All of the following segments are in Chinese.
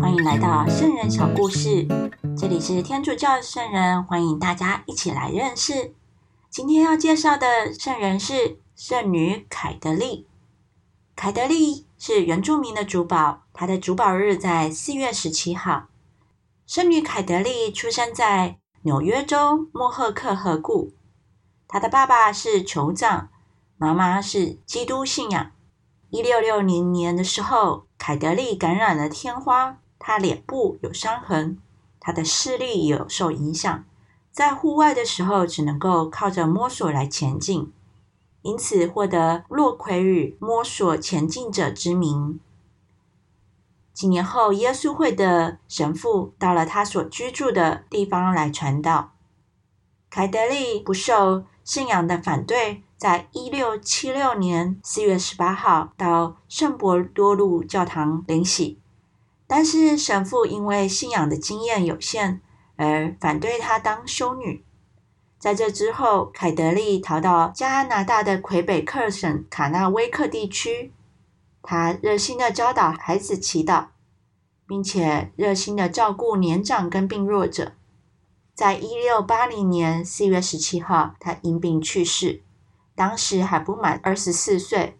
欢迎来到圣人小故事，这里是天主教圣人，欢迎大家一起来认识。今天要介绍的圣人是圣女凯德丽。凯德丽是原住民的主保，她的主保日在四月十七号。圣女凯德丽出生在纽约州莫赫克河谷，她的爸爸是酋长，妈妈是基督信仰。一六六零年的时候，凯德利感染了天花，他脸部有伤痕，他的视力也有受影响，在户外的时候只能够靠着摸索来前进，因此获得洛奎与摸索前进者之名。几年后，耶稣会的神父到了他所居住的地方来传道，凯德利不受信仰的反对。在一六七六年四月十八号到圣伯多禄教堂领洗，但是神父因为信仰的经验有限而反对他当修女。在这之后，凯德利逃到加拿大的魁北克省卡纳威克地区，他热心的教导孩子祈祷，并且热心的照顾年长跟病弱者。在一六八零年四月十七号，他因病去世。当时还不满二十四岁，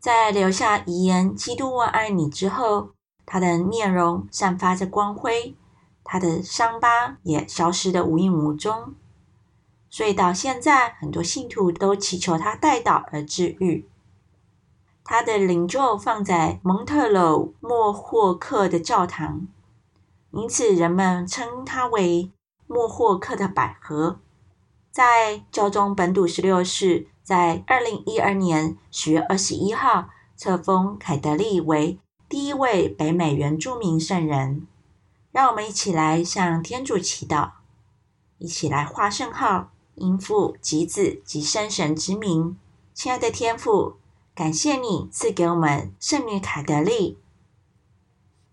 在留下遗言“基督我爱你”之后，他的面容散发着光辉，他的伤疤也消失的无影无踪。所以到现在，很多信徒都祈求他代祷而治愈。他的灵柩放在蒙特娄莫霍克的教堂，因此人们称他为莫霍克的百合。在教宗本笃十六世在二零一二年十月二十一号册封凯德利为第一位北美原住民圣人。让我们一起来向天主祈祷，一起来画圣号，因父及子及圣神之名。亲爱的天父，感谢你赐给我们圣女凯德利，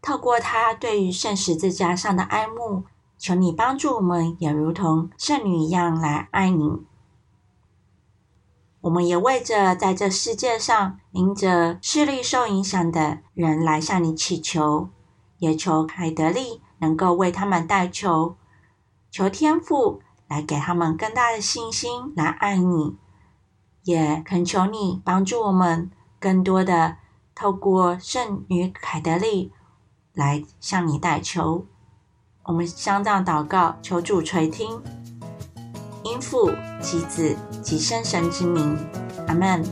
透过她对于圣十字架上的爱慕。求你帮助我们，也如同圣女一样来爱你。我们也为着在这世界上因着视力受影响的人来向你祈求，也求凯德利能够为他们代求，求天父来给他们更大的信心来爱你。也恳求你帮助我们，更多的透过圣女凯德利来向你代求。我们相当祷告，求主垂听，因父其子及圣神之名，阿门。